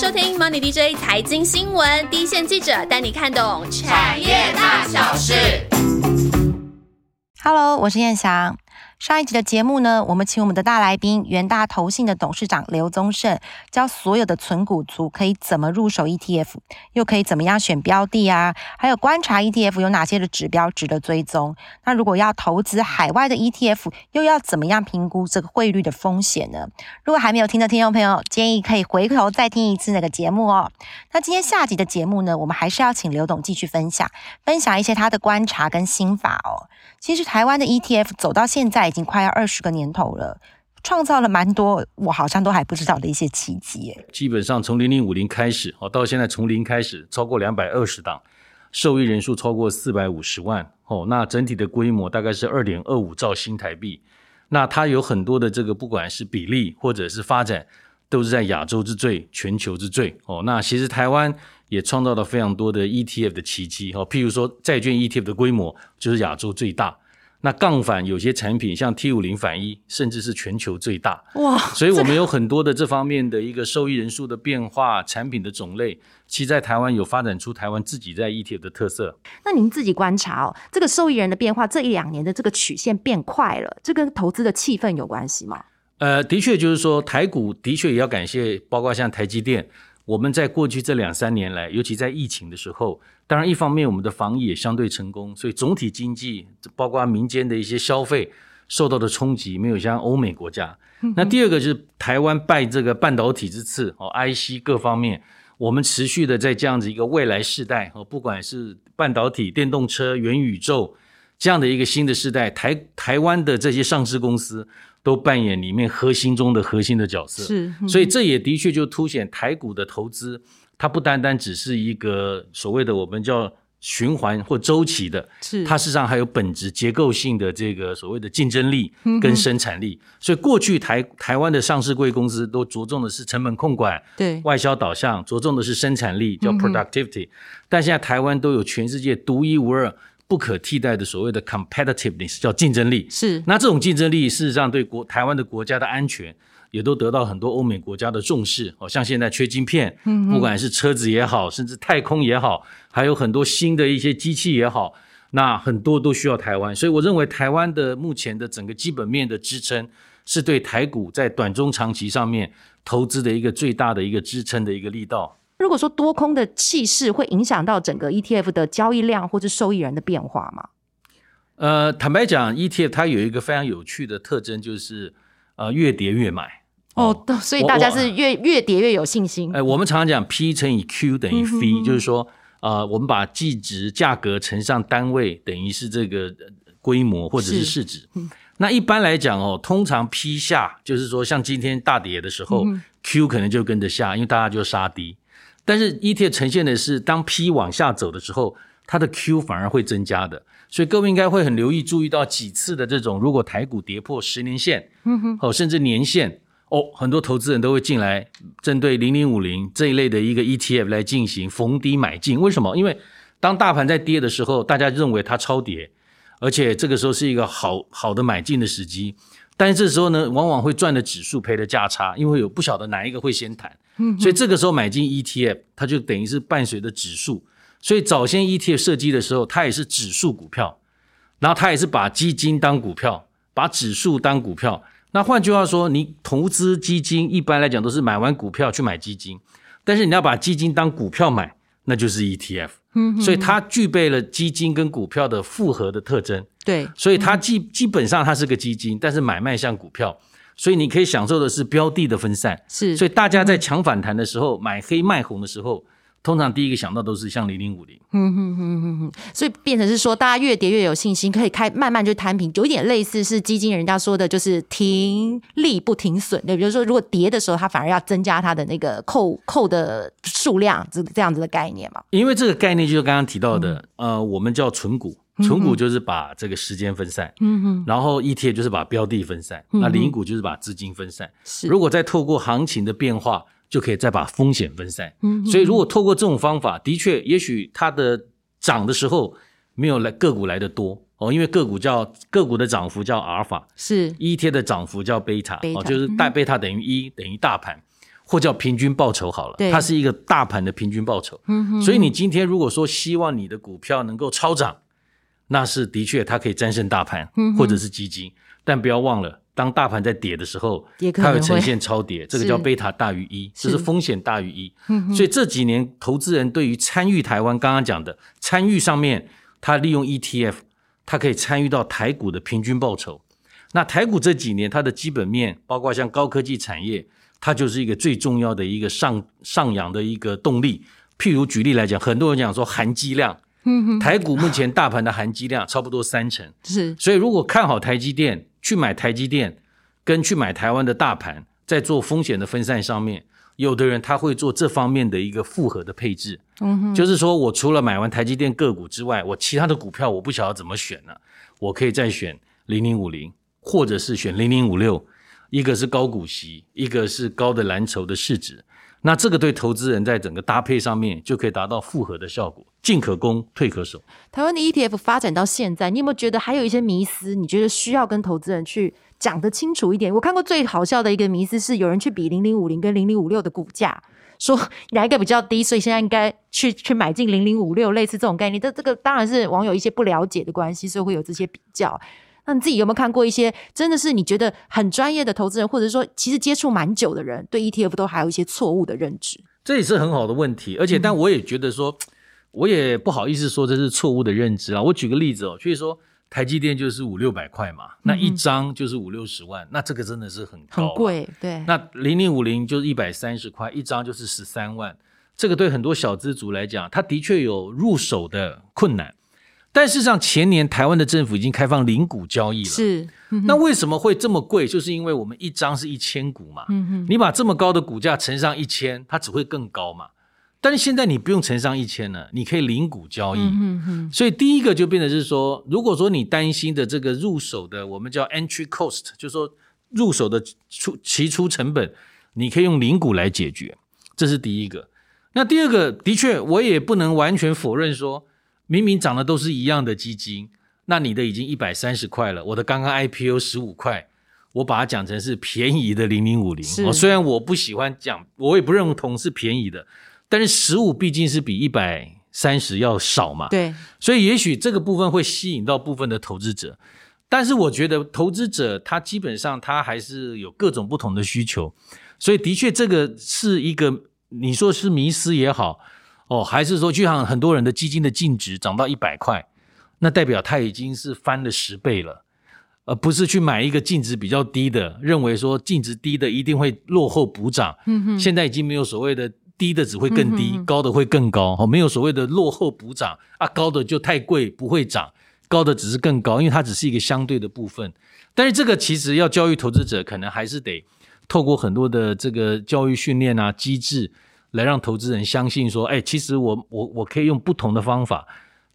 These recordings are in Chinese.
收听 Money DJ 财经新闻，第一线记者带你看懂产业大小事。Hello，我是燕霞。上一集的节目呢，我们请我们的大来宾元大投信的董事长刘宗盛，教所有的存股族可以怎么入手 ETF，又可以怎么样选标的啊？还有观察 ETF 有哪些的指标值得追踪？那如果要投资海外的 ETF，又要怎么样评估这个汇率的风险呢？如果还没有听的听众朋友，建议可以回头再听一次那个节目哦。那今天下集的节目呢，我们还是要请刘董继续分享，分享一些他的观察跟心法哦。其实台湾的 ETF 走到现在已经快要二十个年头了，创造了蛮多我好像都还不知道的一些奇迹。基本上从零零五零开始，哦，到现在从零开始，超过两百二十档，受益人数超过四百五十万，哦，那整体的规模大概是二点二五兆新台币。那它有很多的这个不管是比例或者是发展，都是在亚洲之最、全球之最。哦，那其实台湾。也创造了非常多的 ETF 的奇迹哦，譬如说债券 ETF 的规模就是亚洲最大，那杠杆有些产品像 T 五零反一，甚至是全球最大哇！所以我们有很多的这方面的一个受益人数的变化，产品的种类，其实在台湾有发展出台湾自己在 ETF 的特色。那您自己观察哦，这个受益人的变化，这一两年的这个曲线变快了，这跟投资的气氛有关系吗？呃，的确就是说台股的确也要感谢，包括像台积电。我们在过去这两三年来，尤其在疫情的时候，当然一方面我们的防疫也相对成功，所以总体经济包括民间的一些消费受到的冲击没有像欧美国家。那第二个就是台湾拜这个半导体之赐哦，IC 各方面，我们持续的在这样子一个未来世代哦，不管是半导体、电动车、元宇宙这样的一个新的时代，台台湾的这些上市公司。都扮演里面核心中的核心的角色，是，所以这也的确就凸显台股的投资，它不单单只是一个所谓的我们叫循环或周期的，是，它事实上还有本质结构性的这个所谓的竞争力跟生产力。所以过去台台湾的上市贵公司都着重的是成本控管，对，外销导向，着重的是生产力，叫 productivity。但现在台湾都有全世界独一无二。不可替代的所谓的 competitiveness 叫竞争力，是那这种竞争力事实上对国台湾的国家的安全也都得到很多欧美国家的重视。哦，像现在缺晶片，嗯，不管是车子也好，甚至太空也好，还有很多新的一些机器也好，那很多都需要台湾。所以我认为台湾的目前的整个基本面的支撑，是对台股在短中长期上面投资的一个最大的一个支撑的一个力道。如果说多空的气势会影响到整个 ETF 的交易量或者受益人的变化吗？呃，坦白讲，ETF 它有一个非常有趣的特征，就是呃越跌越买。哦，所以大家是越越跌越有信心。哎，我们常常讲 P 乘以 Q 等于 V，就是说呃，我们把计值价格乘上单位等于是这个规模或者是市值。那一般来讲哦，通常 P 下就是说像今天大跌的时候，Q 可能就跟着下，因为大家就杀低。但是 ETF 呈现的是，当 P 往下走的时候，它的 Q 反而会增加的。所以各位应该会很留意，注意到几次的这种，如果台股跌破十年线，嗯哼，哦，甚至年线，哦，很多投资人都会进来，针对零零五零这一类的一个 ETF 来进行逢低买进。为什么？因为当大盘在跌的时候，大家认为它超跌，而且这个时候是一个好好的买进的时机。但是这时候呢，往往会赚的指数，赔的价差，因为有不晓得哪一个会先弹。所以这个时候买进 ETF，它就等于是伴随着指数。所以早先 ETF 设计的时候，它也是指数股票，然后它也是把基金当股票，把指数当股票。那换句话说，你投资基金一般来讲都是买完股票去买基金，但是你要把基金当股票买，那就是 ETF。嗯，所以它具备了基金跟股票的复合的特征。对，所以它基基本上它是个基金，但是买卖像股票。所以你可以享受的是标的的分散，是。所以大家在抢反弹的时候，买黑卖红的时候，通常第一个想到都是像零零五零。嗯哼哼哼哼。所以变成是说，大家越跌越有信心，可以开慢慢就摊平，有一点类似是基金人家说的，就是停利不停损。对，比如说如果跌的时候，它反而要增加它的那个扣扣的数量，这这样子的概念嘛。因为这个概念就是刚刚提到的，呃，我们叫存股。纯股就是把这个时间分散，嗯哼，然后 ETF 就是把标的分散，那零股就是把资金分散。是，如果再透过行情的变化，就可以再把风险分散。嗯，所以如果透过这种方法，的确，也许它的涨的时候没有来个股来的多哦，因为个股叫个股的涨幅叫阿尔法，是 ETF 的涨幅叫贝塔，哦，就是大贝塔等于一等于大盘。或叫平均报酬好了对，它是一个大盘的平均报酬。嗯哼所以你今天如果说希望你的股票能够超涨，那是的确它可以战胜大盘嗯或者是基金，但不要忘了，当大盘在跌的时候它会呈现超跌，这个是叫贝塔大于一，是这是风险大于一。所以这几年投资人对于参与台湾，刚刚讲的参与上面，他利用 ETF，他可以参与到台股的平均报酬。那台股这几年它的基本面，包括像高科技产业，它就是一个最重要的一个上上扬的一个动力。譬如举例来讲，很多人讲说含积量，台股目前大盘的含积量差不多三成，是所以如果看好台积电，去买台积电，跟去买台湾的大盘，在做风险的分散上面，有的人他会做这方面的一个复合的配置，嗯哼就是说我除了买完台积电个股之外，我其他的股票我不晓得怎么选了，我可以再选零零五零，或者是选零零五六，一个是高股息，一个是高的蓝筹的市值。那这个对投资人在整个搭配上面就可以达到复合的效果，进可攻，退可守。台湾的 ETF 发展到现在，你有没有觉得还有一些迷思？你觉得需要跟投资人去讲得清楚一点？我看过最好笑的一个迷思是，有人去比零零五零跟零零五六的股价，说哪一个比较低，所以现在应该去去买进零零五六，类似这种概念。这这个当然是网友一些不了解的关系，所以会有这些比较。那你自己有没有看过一些真的是你觉得很专业的投资人，或者说其实接触蛮久的人，对 ETF 都还有一些错误的认知？这也是很好的问题，而且但我也觉得说，我也不好意思说这是错误的认知啊。我举个例子哦，就是说台积电就是五六百块嘛，那一张就是五六十万，那这个真的是很高，很。贵，对，那零零五零就是一百三十块一张，就是十三万，这个对很多小资族来讲，他的确有入手的困难。但事实上，前年台湾的政府已经开放零股交易了，是，嗯那为什么会这么贵？就是因为我们一张是一千股嘛，嗯哼，你把这么高的股价乘上一千，它只会更高嘛。但是现在你不用乘上一千了，你可以零股交易。嗯哼哼，所以第一个就变得是说，如果说你担心的这个入手的，我们叫 entry cost，就是说入手的出起初成本，你可以用零股来解决，这是第一个。那第二个，的确我也不能完全否认说，明明涨的都是一样的基金，那你的已经一百三十块了，我的刚刚 IPO 十五块，我把它讲成是便宜的零零五零。是哦，虽然我不喜欢讲，我也不认同是便宜的，但是十五毕竟是比一百三十要少嘛。对，所以也许这个部分会吸引到部分的投资者，但是我觉得投资者他基本上他还是有各种不同的需求，所以的确这个是一个你说是迷失也好，哦，还是说就像很多人的基金的净值涨到一百块，那代表它已经是翻了十倍了。而不是去买一个净值比较低的，认为说净值低的一定会落后补涨。嗯哼，现在已经没有所谓的低的只会更低，嗯高的会更高，哦，没有所谓的落后补涨啊，高的就太贵不会涨，高的只是更高，因为它只是一个相对的部分。但是这个其实要教育投资者，可能还是得透过很多的这个教育训练啊机制，来让投资人相信说，哎，其实我我我可以用不同的方法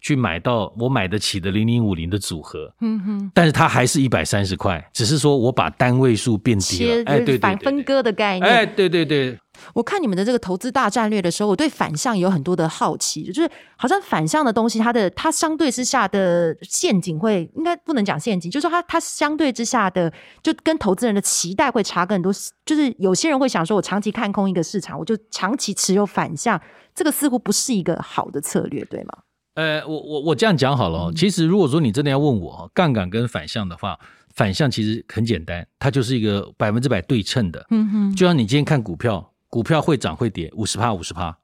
去买到我买得起的零零五零的组合。嗯哼，但是它还是一百三十块，只是说我把单位数变低切了，哎，对对反分割的概念。哎，对对对，我看你们的这个投资大战略的时候，我对反向有很多的好奇，就是好像反向的东西，它的它相对之下的陷阱会，应该不能讲陷阱，就是说它它相对之下的，就跟投资人的期待会差更多。就是有些人会想说，我长期看空一个市场，我就长期持有反向，这个似乎不是一个好的策略，对吗？呃，我我我这样讲好了哦。其实如果说你真的要问我杠杆跟反向的话，反向其实很简单，它就是一个百分之百对称的。嗯哼，就像你今天看股票，股票会涨会跌，五十趴五十趴。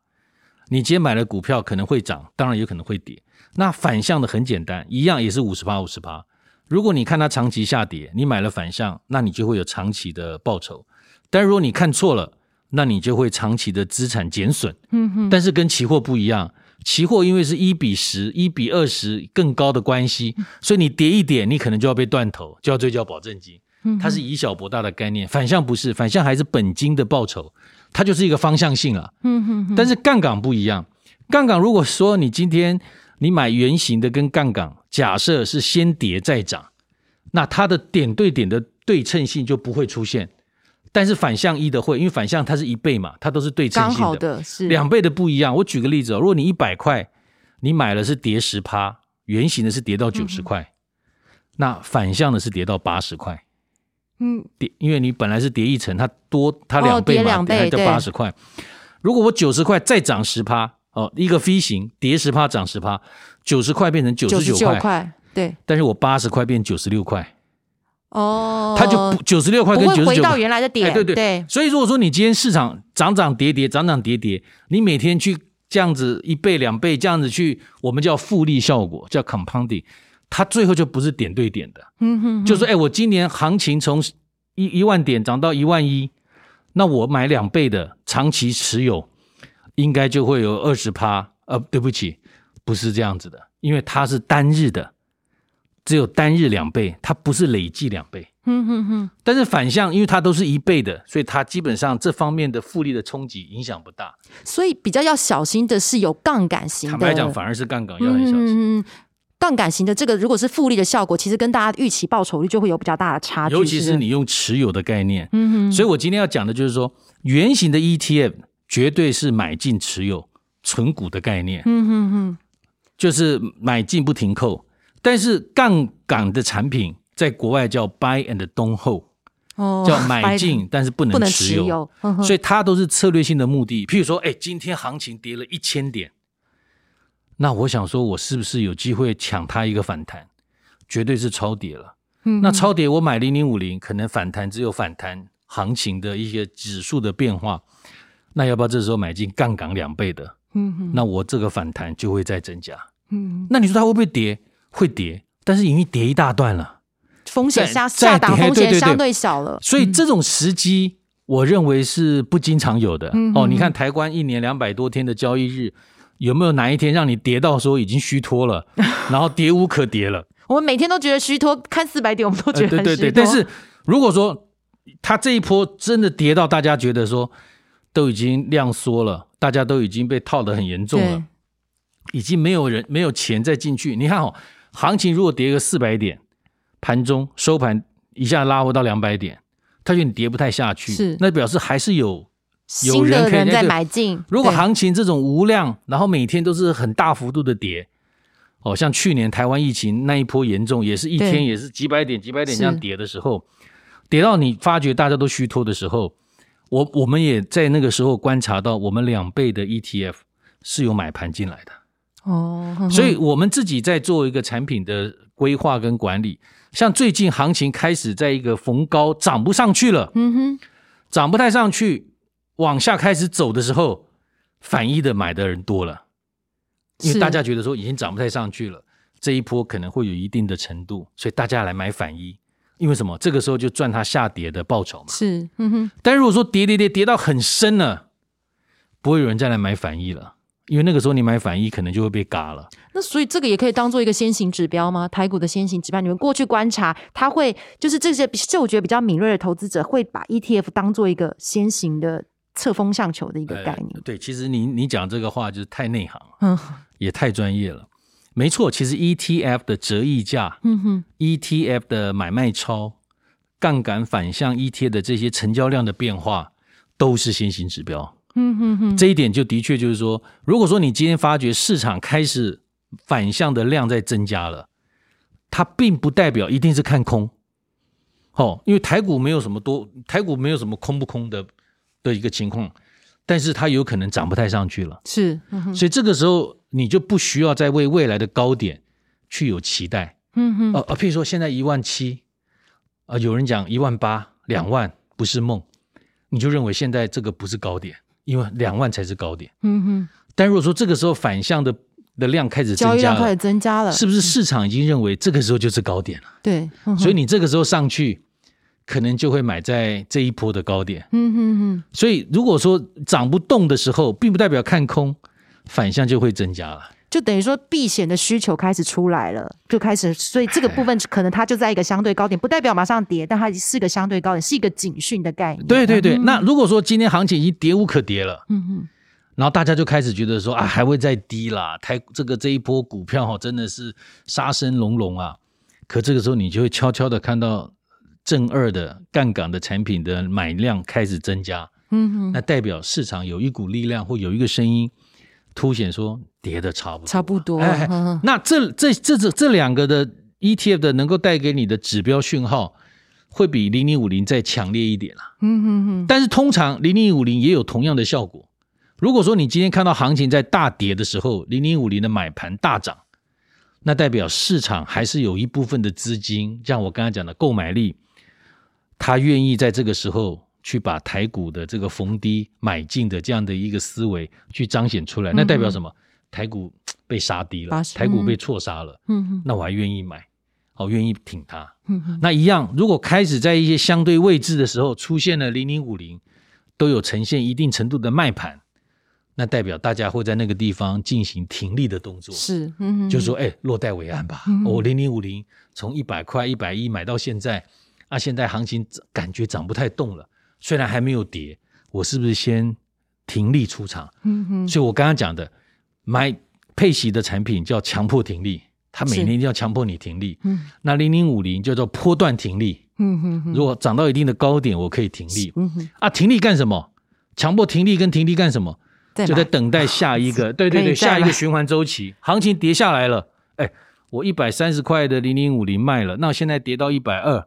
你今天买了股票可能会涨，当然也可能会跌。那反向的很简单，一样也是五十趴五十趴。如果你看它长期下跌，你买了反向，那你就会有长期的报酬。但如果你看错了，那你就会长期的资产减损。嗯哼，但是跟期货不一样，期货因为是一比十、一比二十更高的关系，所以你跌一点，你可能就要被断头，就要追缴保证金。它是以小博大的概念，反向不是，反向还是本金的报酬，它就是一个方向性啊。嗯哼哼，但是杠杆不一样，杠杆如果说你今天你买圆形的跟杠杆，假设是先跌再涨，那它的点对点的对称性就不会出现。但是反向一的会，因为反向它是一倍嘛，它都是对称性的。的是两倍的不一样。我举个例子哦，如果你一百块，你买了是跌十趴，圆形的是跌到九十块，那反向的是跌到八十块。嗯，跌，因为你本来是跌一层，它多它两倍嘛，哦跌两倍就对八十块。如果我九十块再涨十趴，哦，一个飞行跌十趴涨十趴，九十块变成九九十九块，块，对，但是我八十块变九十六块，哦，它就九十六块跟九十九块。原来的点，哎，对对对，所以如果说你今天市场涨涨跌跌，涨涨跌跌，你每天去这样子一倍两倍这样子去，我们叫复利效果，叫 compounding，它最后就不是点对点的。嗯哼，就说，哎，我今年行情从一一万点涨到一万一，那我买两倍的长期持有，应该就会有二十趴。呃，对不起，不是这样子的，因为它是单日的，只有单日两倍，它不是累计两倍。嗯哼哼，但是反向，因为它都是一倍的，所以它基本上这方面的复利的冲击影响不大。所以比较要小心的是有杠杆型的，坦白讲，反而是杠杆要很小心。嗯，杠杆型的这个如果是复利的效果，其实跟大家预期报酬率就会有比较大的差距，尤其是你用持有的概念，嗯哼，所以我今天要讲的就是说，圆形的 ETF 绝对是买进持有存股的概念，嗯哼哼，就是买进不停扣。但是杠杆的产品在国外叫 buy and don't hold，哦，叫买进但是不不能能持有，所以它都是策略性的目的。譬如说，哎，今天行情跌了一千点，那我想说，我是不是有机会抢它一个反弹？绝对是超跌了。嗯那超跌我买零零五零，可能反弹只有反弹行情的一些指数的变化。那要不要这时候买进杠杆两倍的？嗯哼那我这个反弹就会再增加。嗯，那你说它会不会跌？会跌，但是已经跌一大段了。风险下再下档再对对对风险相对小了，所以这种时机，我认为是不经常有的。嗯哦，你看台湾一年两百多天的交易日，有没有哪一天让你跌到说已经虚脱了，然后跌无可跌了？我们每天都觉得虚脱，看四百点我们都觉得对对对，虚但是如果说它这一波真的跌到大家觉得说都已经量缩了，大家都已经被套得很严重了，已经没有人没有钱再进去。你看哦，行情如果跌个四百点，盘中收盘一下拉回到两百点，它就你跌不太下去，是。那表示还是有有人可以的人在买进，如果行情这种无量，然后每天都是很大幅度的跌，哦，像去年台湾疫情那一波严重，也是一天也是几百点、几百点这样跌的时候，跌到你发觉大家都虚脱的时候，我我们也在那个时候观察到，我们两倍的 ETF 是有买盘进来的，哦，所以我们自己在做一个产品的规划跟管理。像最近行情开始在一个逢高涨不上去了，嗯哼，涨不太上去，往下开始走的时候，反一的买的人多了，因为大家觉得说已经涨不太上去了，这一波可能会有一定的程度，所以大家来买反一。因为什么？这个时候就赚它下跌的报酬嘛。是，嗯哼，但如果说跌跌跌跌到很深了，不会有人再来买反一了，因为那个时候你买反一可能就会被嘎了。那所以这个也可以当做一个先行指标吗？台股的先行指标，你们过去观察，它会就是这些嗅觉比较敏锐的投资者会把 ETF 当做一个先行的侧风向球的一个概念呃。对，其实你你讲这个话就是太内行了，嗯也太专业了。没错，其实 ETF 的折溢价嗯哼，ETF 的买卖超、杠杆反向 ETF 的这些成交量的变化，都是先行指标。嗯哼哼，这一点就的确就是说，如果说你今天发觉市场开始反向的量在增加了，它并不代表一定是看空。哦，因为台股没有什么多，台股没有什么空不空的的一个情况，但是它有可能涨不太上去了。是，嗯哼，所以这个时候你就不需要再为未来的高点去有期待。嗯哼，呃呃，譬如说现在一万七，啊，有人讲一万八、两万不是梦，你就认为现在这个不是高点，因为两万才是高点。嗯哼，但如果说这个时候反向的的量开始增加了，增加了，是不是市场已经认为这个时候就是高点了？对，嗯所以，你这个时候上去，可能就会买在这一波的高点。嗯哼哼，所以如果说涨不动的时候，并不代表看空，反向就会增加了。就等于说避险的需求开始出来了，就开始，所以这个部分可能它就在一个相对高点，不代表马上跌，但它是一个相对高点，是一个警讯的概念。对对对，嗯那如果说今天行情已经跌无可跌了，嗯哼，然后大家就开始觉得说啊，还会再低啦，台这个这一波股票哈、真的是杀声隆隆啊。可这个时候你就会悄悄的看到正二的杠杆的产品的买量开始增加，嗯哼，那代表市场有一股力量或有一个声音凸显说跌的差不多。差不多。那这这这这这两个的 ETF 的能够带给你的指标讯号，会比零零五零再强烈一点啦。嗯哼哼，但是通常零零五零也有同样的效果。如果说你今天看到行情在大跌的时候，零零五零的买盘大涨，那代表市场还是有一部分的资金，像我刚才讲的购买力，他愿意在这个时候去把台股的这个逢低买进的这样的一个思维去彰显出来。那代表什么？台股被杀低了，台股被错杀了，嗯哼，那我还愿意买，好愿意挺它。嗯哼，那一样，如果开始在一些相对位置的时候出现了零零五零，都有呈现一定程度的卖盘，那代表大家会在那个地方进行停利的动作，是，嗯哼，就说哎，落袋为安吧。嗯我零零五零从一百块、一百一买到现在，啊，现在行情感觉涨不太动了，虽然还没有跌，我是不是先停利出场？嗯哼，所以我刚刚讲的买配息的产品叫强迫停利，它每年一定要强迫你停利。嗯那零零五零叫做波段停利，嗯哼哼，如果涨到一定的高点，我可以停利嗯哼，啊。停利干什么？强迫停利跟停利干什么？就在等待下一个，对对对，下一个循环周期，行情跌下来了，哎，我一百三十块的零零五零卖了，那现在跌到一百二，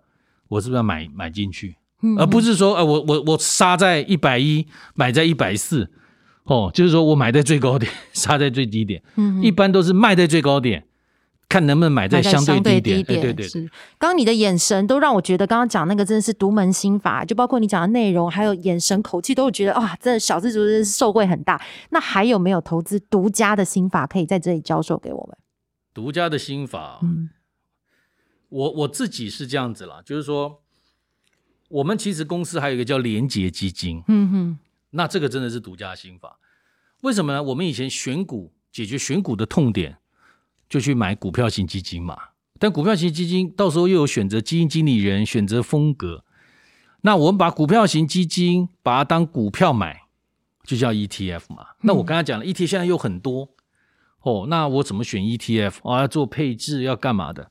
我是不是要买买进去？嗯而不是说，呃，我我我杀在一百一，买在一百四，哦，就是说我买在最高点，杀在最低点，嗯一般都是卖在最高点，看能不能买在相对对低点，点，哎对对对，是。刚刚你的眼神都让我觉得，刚刚讲那个真的是独门心法，就包括你讲的内容，还有眼神、口气，都会觉得哇，真的小资族真是受惠很大。那还有没有投资独家的心法可以在这里教授给我们？独家的心法，嗯我我自己是这样子啦，就是说，我们其实公司还有一个叫廉洁基金，嗯哼，那这个真的是独家心法。为什么呢？我们以前选股解决选股的痛点，就去买股票型基金嘛。但股票型基金到时候又有选择基金经理人、选择风格。那我们把股票型基金把它当股票买，就叫 ETF 嘛。那我刚才讲了，ETF 现在又很多哦，那我怎么选 ETF 啊？要做配置要干嘛的？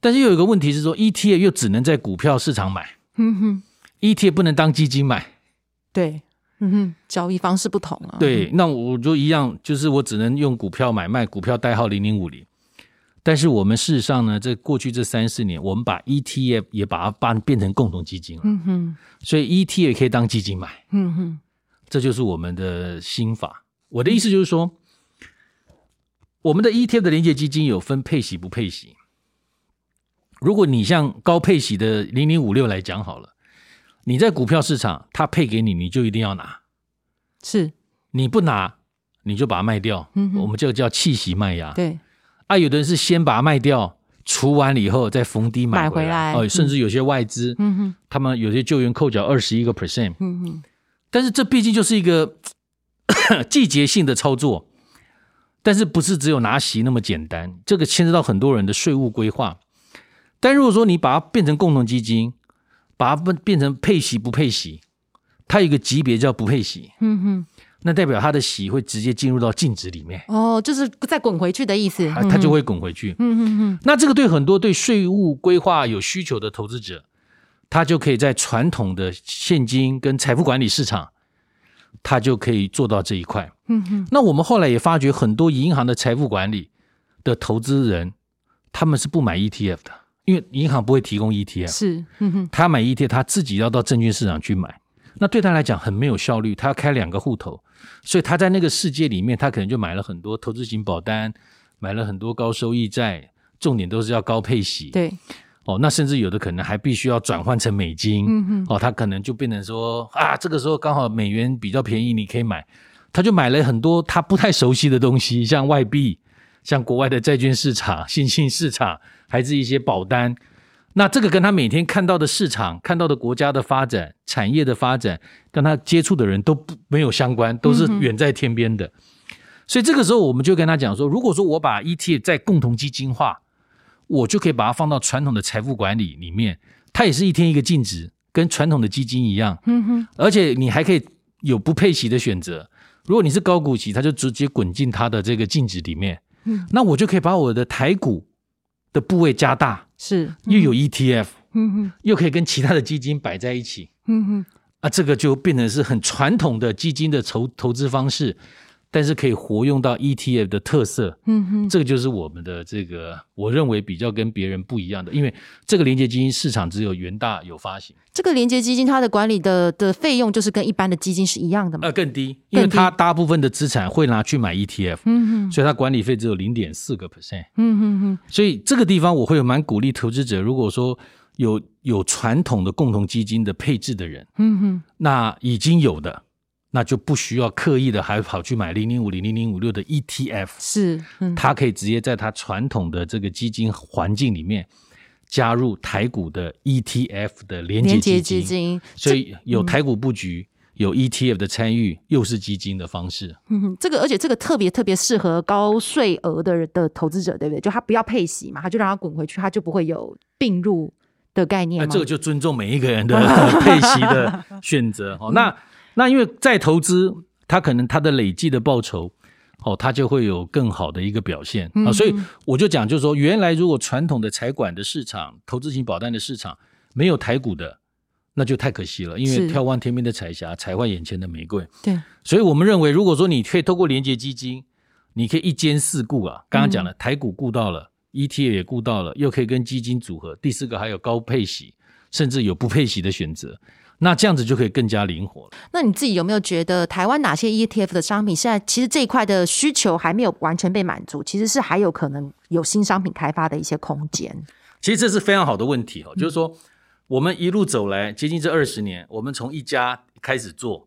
但是又有一个问题是说，ETF 又只能在股票市场买嗯哼，，ETF 不能当基金买。对，嗯哼，交易方式不同啊。对，那我就一样，就是我只能用股票买卖，股票代号零零五零。但是我们事实上呢，在过去这三四年，我们把 ETF 也把它办变成共同基金了，嗯哼，所以 ETF 也可以当基金买，嗯哼，这就是我们的心法。我的意思就是说，我们的 ETF 的连接基金有分配息不配息。如果你像高配息的零零五六来讲好了，你在股票市场它配给你，你就一定要拿。是你不拿，你就把它卖掉。嗯哼我们这个叫弃息卖压。对，啊，有的人是先把它卖掉，除完了以后再逢低买买回来哦，嗯甚至有些外资，嗯哼，他们有些救援扣缴二十一个 percent，嗯哼，但是这毕竟就是一个 季节性的操作，但是不是只有拿息那么简单，这个牵涉到很多人的税务规划。但如果说你把它变成共同基金，把它变变成配息不配息，它有一个级别叫不配息，嗯哼，那代表它的息会直接进入到净值里面，哦，就是再滚回去的意思。啊它就会滚回去。嗯哼哼，那这个对很多对税务规划有需求的投资者，他就可以在传统的现金跟财富管理市场，他就可以做到这一块。嗯哼，那我们后来也发觉，很多银行的财富管理的投资人，他们是不买 ETF 的，因为银行不会提供 ETF，是，嗯哼，他买 ETF 他自己要到证券市场去买，那对他来讲很没有效率，他要开两个户头，所以他在那个世界里面，他可能就买了很多投资型保单，买了很多高收益债，重点都是要高配息。对，哦，那甚至有的可能还必须要转换成美金，嗯哼，哦，他可能就变成说啊，这个时候刚好美元比较便宜，你可以买，他就买了很多他不太熟悉的东西，像外币，像国外的债券市场、新兴市场，还是一些保单。那这个跟他每天看到的市场、看到的国家的发展、产业的发展，跟他接触的人都不没有相关，都是远在天边的。所以这个时候，我们就跟他讲说，如果说我把 ETF 在共同基金化，我就可以把它放到传统的财富管理里面，它也是一天一个净值，跟传统的基金一样，嗯哼，而且你还可以有不配息的选择。如果你是高股息，它就直接滚进它的这个净值里面，嗯那我就可以把我的台股的部位加大，是，又有 ETF，嗯哼，又可以跟其他的基金摆在一起。嗯哼，啊，这个就变成是很传统的基金的投投资方式，但是可以活用到 ETF 的特色，嗯哼，这个就是我们的这个，我认为比较跟别人不一样的，因为这个连接基金市场只有元大有发行，这个连接基金它的管理的的费用就是跟一般的基金是一样的吗？呃，更低，因为它大部分的资产会拿去买 ETF，嗯哼，所以它管理费只有零点四个 percent。嗯哼哼，所以这个地方我会有蛮鼓励投资者，如果说有有传统的共同基金的配置的人，嗯哼，那已经有的，那就不需要刻意的还跑去买零零五零零零五六的 ETF，是，嗯，他可以直接在他传统的这个基金环境里面加入台股的 ETF 的连接基金，基金，所以有台股布局，有 ETF 的参与，又是基金的方式。嗯哼，这个而且这个特别特别适合高税额的的投资者，对不对？就他不要配息嘛，他就让他滚回去，他就不会有并入的概念那、这个就尊重每一个人的 配息的选择哦。那那因为再投资，它可能它的累计的报酬。哦，它就会有更好的一个表现啊、嗯所以我就讲，就是说，原来如果传统的财管的市场、投资型保单的市场没有台股的，那就太可惜了，因是为眺望天边的彩霞，采换眼前的玫瑰。对，所以我们认为，如果说你可以透过连接基金，你可以一兼四顾啊。刚刚讲了，台股顾到了，ETF 也顾到了，又可以跟基金组合。第四个还有高配息，甚至有不配息的选择。那这样子就可以更加灵活了。那你自己有没有觉得台湾哪些 ETF 的商品现在其实这一块的需求还没有完全被满足，其实是还有可能有新商品开发的一些空间？其实这是非常好的问题哦，就是说我们一路走来，接近这二十年，我们从一家开始做，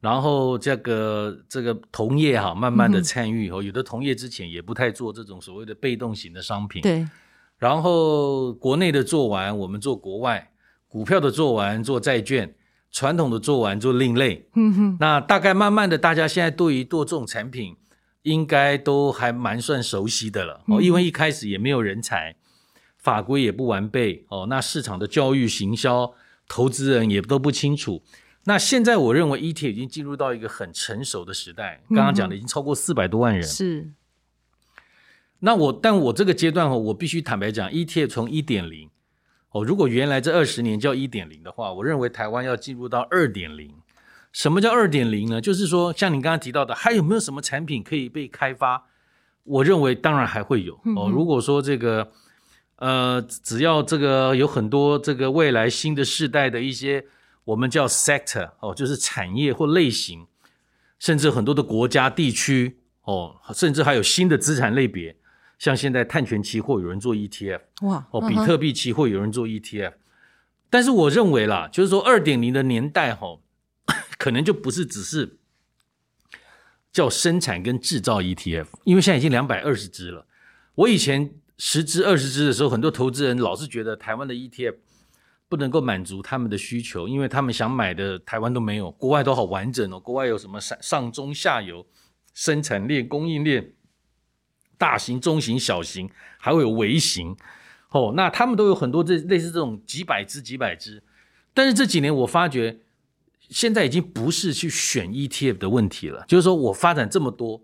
然后这个这个同业哈，慢慢的参与哦，有的同业之前也不太做这种所谓的被动型的商品，对，然后国内的做完，我们做国外，股票的做完做债券，传统的做完做另类。嗯哼，那大概慢慢的，大家现在对于做这种产品，应该都还蛮算熟悉的了哦，因为一开始也没有人才，法规也不完备哦，那市场的教育行销，投资人也都不清楚。那现在我认为 ETF 已经进入到一个很成熟的时代，刚刚讲的已经超过四百多万人，是，那我，但我这个阶段哦，我必须坦白讲，ETF 从一点零哦，如果原来这二十年叫一点零的话，我认为台湾要进入到二点零。什么叫二点零呢？就是说，像你刚刚提到的，还有没有什么产品可以被开发？我认为当然还会有哦。如果说这个，呃，只要这个有很多这个未来新的世代的一些我们叫 sector 哦，就是产业或类型，甚至很多的国家地区哦，甚至还有新的资产类别。像现在碳权期货有人做 ETF，哇，哦，比特币期货有人做 ETF，、但是我认为啦，就是说二点零的年代哈、可能就不是只是叫生产跟制造 ETF，因为现在已经两百二十只了。我以前十只二十只的时候，很多投资人老是觉得台湾的 ETF 不能够满足他们的需求，因为他们想买的台湾都没有，国外都好完整哦，国外有什么上上中下游生产链、供应链。大型、中型、小型，还会有微型，哦，那他们都有很多这类似这种几百只、几百只。但是这几年我发觉，现在已经不是去选 ETF 的问题了，就是说我发展这么多，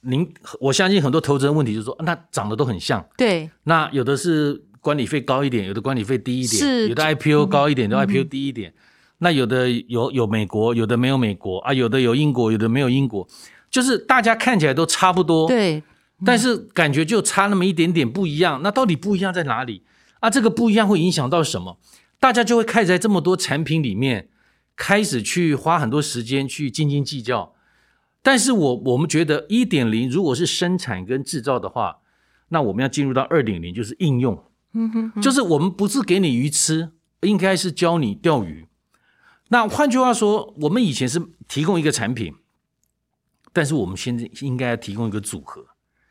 您我相信很多投资人问题就是说，那长得都很像，对，那有的是管理费高一点，有的管理费低一点，有的 IPO 高一点，有的嗯 IPO 低一点。那有的有有美国，有的没有美国啊，有的有英国，有的没有英国，就是大家看起来都差不多，对，但是感觉就差那么一点点不一样。那到底不一样在哪里啊？这个不一样会影响到什么？大家就会开始在这么多产品里面开始去花很多时间去斤斤计较。但是我我们觉得一点零如果是生产跟制造的话，那我们要进入到二点零，就是应用，嗯哼，就是我们不是给你鱼吃，应该是教你钓鱼。那换句话说，我们以前是提供一个产品，但是我们现在应该要提供一个组合。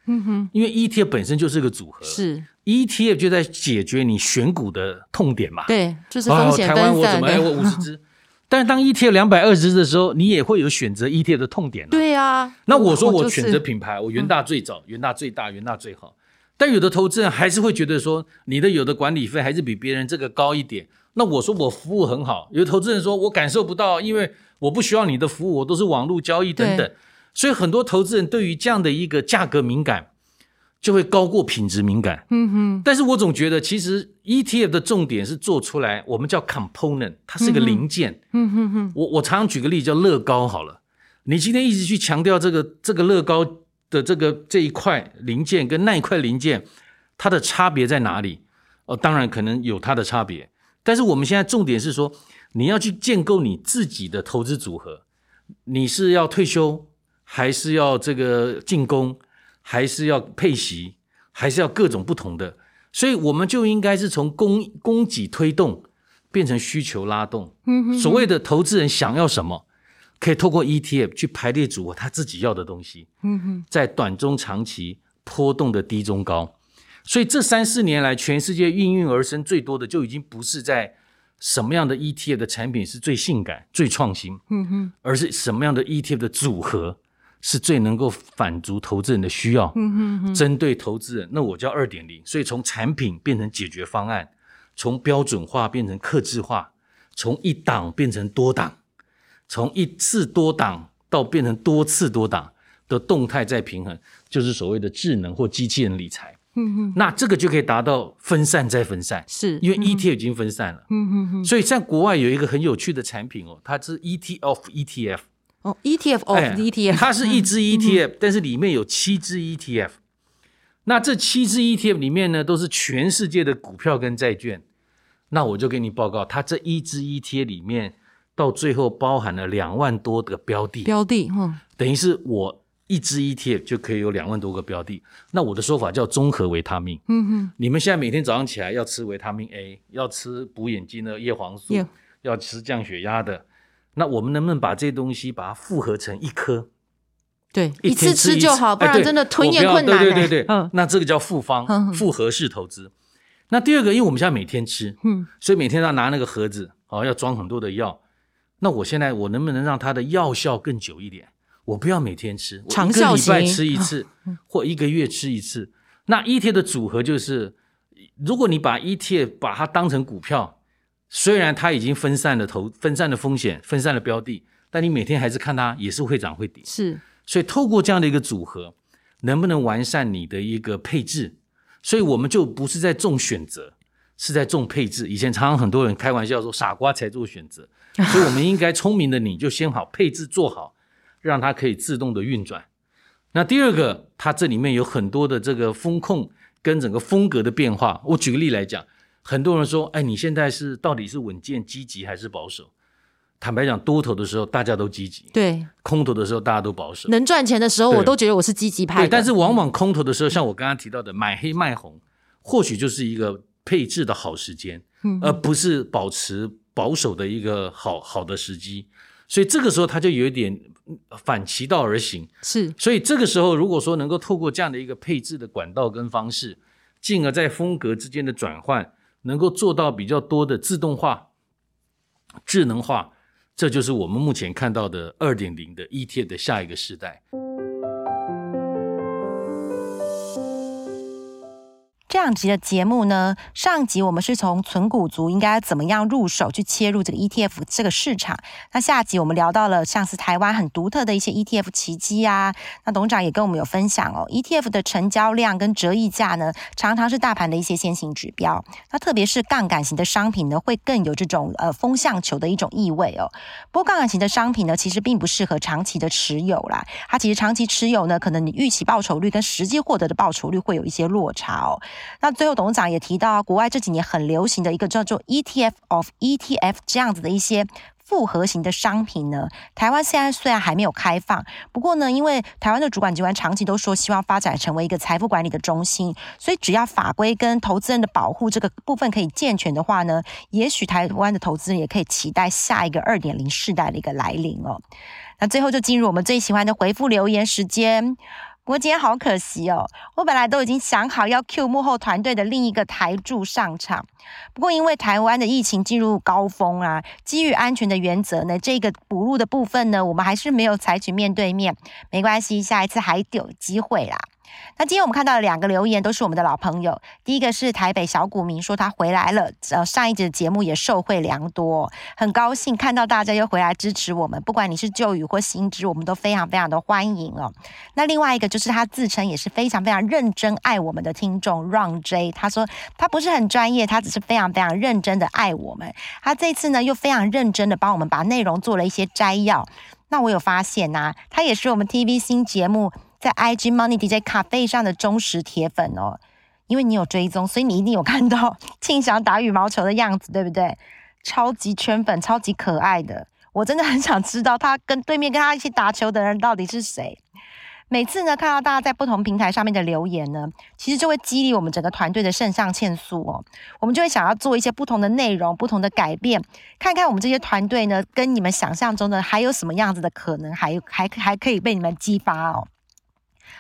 嗯哼，因为 ETF 本身就是个组合，是 ETF 就在解决你选股的痛点嘛。对，就是风险哦、台湾我怎么哎我 五十只，但是当 ETF 两百二十只的时候，你也会有选择 ETF 的痛点、啊。，对啊。那我说我选择品牌，我元大最早，元大最大，元大最好。但有的投资人还是会觉得说，你的有的管理费还是比别人这个高一点。那我说我服务很好，有的投资人说我感受不到，因为我不需要你的服务，我都是网络交易等等对。所以很多投资人对于这样的一个价格敏感，就会高过品质敏感。嗯哼，但是我总觉得，其实 ETF 的重点是做出来，我们叫 component，它是一个零件。嗯哼哼，我我常常举个例叫乐高好了，你今天一直去强调这个这个乐高的这个这一块零件跟那一块零件，它的差别在哪里？哦，当然可能有它的差别，但是我们现在重点是说，你要去建构你自己的投资组合，你是要退休，还是要这个进攻，还是要配息，还是要各种不同的？所以我们就应该是从供供给推动变成需求拉动。所谓的投资人想要什么，可以透过 ETF 去排列组合他自己要的东西。在短中长期波动的低中高。所以这三四年来，全世界应运而生最多的，就已经不是在什么样的 ETF 的产品是最性感、最创新，嗯哼，而是什么样的 ETF 的组合是最能够满足投资人的需要，嗯哼，针对投资人，那我叫二点零。所以从产品变成解决方案，从标准化变成克制化，从一档变成多档，从一次多档到变成多次多档的动态再平衡，就是所谓的智能或机器人理财。那这个就可以达到分散再分散，是因为 ETF 已经分散了。嗯嗯嗯。所以在国外有一个很有趣的产品哦，它是 ETF of ETF。哦，ETF of ETF，它是一只 ETF，但是里面有七只 ETF。那这七只 ETF 里面呢，都是全世界的股票跟债券。那我就给你报告，它这一只 ETF 里面到最后包含了两万多的标的。标的，嗯，等于是我。一支 ETF 就可以有两万多个标的，那我的说法叫综合维他命。嗯哼，你们现在每天早上起来要吃维他命 A，要吃补眼睛的叶黄素，要吃降血压的，那我们能不能把这些东西把它复合成一颗？对，一次吃就好，不然真的吞咽困难。对对对对，嗯，那这个叫复方复合式投资。那第二个，因为我们现在每天吃，嗯，所以每天要拿那个盒子，哦，要装很多的药。那我现在我能不能让它的药效更久一点？我不要每天吃，我一个礼拜吃一次，或一个月吃一次。那 ETF 的组合就是，如果你把 ETF 把它当成股票，虽然它已经分散了投分散了风险，分散了标的，但你每天还是看它也是会涨会跌。是，所以透过这样的一个组合，能不能完善你的一个配置？所以我们就不是在重选择，是在重配置。以前常常很多人开玩笑说，傻瓜才做选择，所以我们应该聪明的你就先好配置做好。让它可以自动的运转。那第二个，它这里面有很多的这个风控跟整个风格的变化。我举个例来讲，很多人说：“哎，你现在是到底是稳健、积极还是保守？”坦白讲，多头的时候大家都积极，对；空头的时候大家都保守。能赚钱的时候，我都觉得我是积极派。对，但是往往空头的时候，像我刚刚提到的买黑卖红，或许就是一个配置的好时间，而不是保持保守的一个好好的时机。所以这个时候，它就有一点。反其道而行是，所以这个时候，如果说能够透过这样的一个配置的管道跟方式，进而在风格之间的转换，能够做到比较多的自动化、智能化，这就是我们目前看到的二点零的 ET 的下一个时代。这两集的节目呢，上集我们是从存股族应该怎么样入手去切入这个 ETF 这个市场。那下集我们聊到了像是台湾很独特的一些 ETF 奇迹啊。那董事长也跟我们有分享哦，ETF 的成交量跟折溢价呢，常常是大盘的一些先行指标。那特别是杠杆型的商品呢，会更有这种呃风向球的一种意味哦。不过杠杆型的商品呢，其实并不适合长期的持有啦。它其实长期持有呢，可能你预期报酬率跟实际获得的报酬率会有一些落差哦。那最后，董事长也提到，国外这几年很流行的一个叫做 ETF of ETF 这样子的一些复合型的商品呢。台湾现在虽然还没有开放，不过呢，因为台湾的主管机关长期都说希望发展成为一个财富管理的中心，所以只要法规跟投资人的保护这个部分可以健全的话呢，也许台湾的投资人也可以期待下一个二点零世代的一个来临哦。那最后就进入我们最喜欢的回复留言时间。不过今天好可惜哦，我本来都已经想好要 Q 幕后团队的另一个台柱上场，不过因为台湾的疫情进入高峰啊，基于安全的原则呢，这个补录的部分呢，我们还是没有采取面对面，没关系，下一次还有机会啦。那今天我们看到的两个留言都是我们的老朋友。第一个是台北小股民说他回来了，呃，上一集的节目也受惠良多，很高兴看到大家又回来支持我们。不管你是旧语或新知，我们都非常非常的欢迎哦。那另外一个就是他自称也是非常非常认真爱我们的听众 Ron J，他说他不是很专业，他只是非常非常认真的爱我们。他这次呢又非常认真的帮我们把内容做了一些摘要。那我有发现呐、他也是我们 TV 新节目在 IG Money DJ 咖啡上的忠实铁粉哦。因为你有追踪，所以你一定有看到 庆祥打羽毛球的样子，对不对？超级圈粉，超级可爱的。我真的很想知道他跟对面跟他一起打球的人到底是谁。每次呢，看到大家在不同平台上面的留言呢，其实就会激励我们整个团队的肾上腺素哦。我们就会想要做一些不同的内容、不同的改变，看看我们这些团队呢，跟你们想象中的还有什么样子的可能，还还还可以被你们激发哦。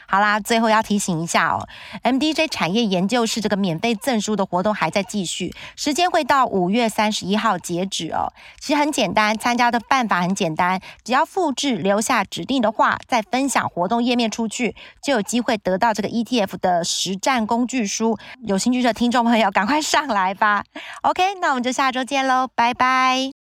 好啦，最后要提醒一下哦，MDJ 产业研究室这个免费证书的活动还在继续，时间会到五月三十一号截止哦。其实很简单，参加的办法很简单，只要复制留下指定的话，再分享活动页面出去，就有机会得到这个 ETF 的实战工具书。有兴趣的听众朋友，赶快上来吧。OK，那我们就下周见喽，拜拜。